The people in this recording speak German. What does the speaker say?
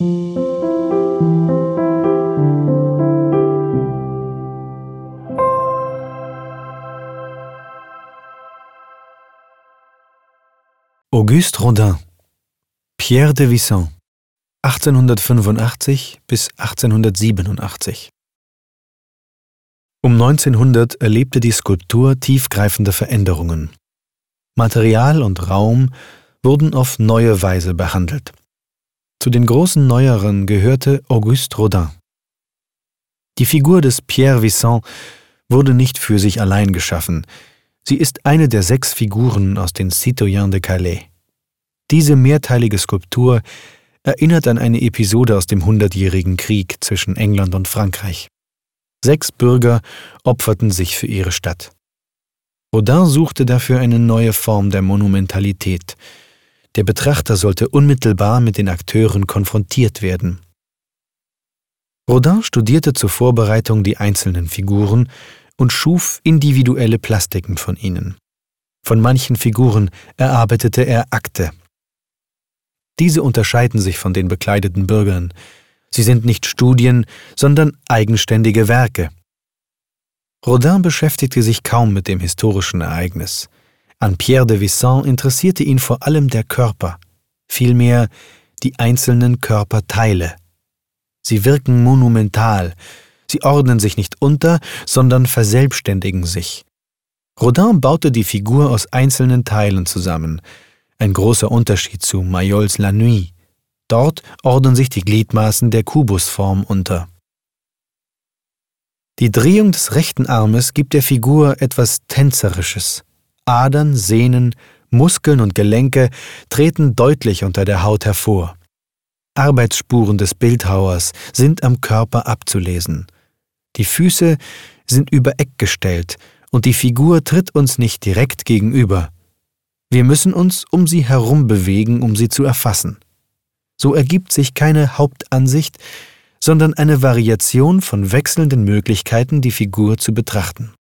Auguste Rodin Pierre de Visson 1885 bis 1887 Um 1900 erlebte die Skulptur tiefgreifende Veränderungen. Material und Raum wurden auf neue Weise behandelt. Zu den großen Neueren gehörte Auguste Rodin. Die Figur des Pierre Visson wurde nicht für sich allein geschaffen, sie ist eine der sechs Figuren aus den Citoyens de Calais. Diese mehrteilige Skulptur erinnert an eine Episode aus dem Hundertjährigen Krieg zwischen England und Frankreich. Sechs Bürger opferten sich für ihre Stadt. Rodin suchte dafür eine neue Form der Monumentalität. Der Betrachter sollte unmittelbar mit den Akteuren konfrontiert werden. Rodin studierte zur Vorbereitung die einzelnen Figuren und schuf individuelle Plastiken von ihnen. Von manchen Figuren erarbeitete er Akte, diese unterscheiden sich von den bekleideten Bürgern. Sie sind nicht Studien, sondern eigenständige Werke. Rodin beschäftigte sich kaum mit dem historischen Ereignis. An Pierre de Visson interessierte ihn vor allem der Körper, vielmehr die einzelnen Körperteile. Sie wirken monumental, sie ordnen sich nicht unter, sondern verselbstständigen sich. Rodin baute die Figur aus einzelnen Teilen zusammen, ein großer Unterschied zu Mayols La Nuit. Dort ordnen sich die Gliedmaßen der Kubusform unter. Die Drehung des rechten Armes gibt der Figur etwas Tänzerisches. Adern, Sehnen, Muskeln und Gelenke treten deutlich unter der Haut hervor. Arbeitsspuren des Bildhauers sind am Körper abzulesen. Die Füße sind über Eck gestellt und die Figur tritt uns nicht direkt gegenüber. Wir müssen uns um sie herum bewegen, um sie zu erfassen. So ergibt sich keine Hauptansicht, sondern eine Variation von wechselnden Möglichkeiten, die Figur zu betrachten.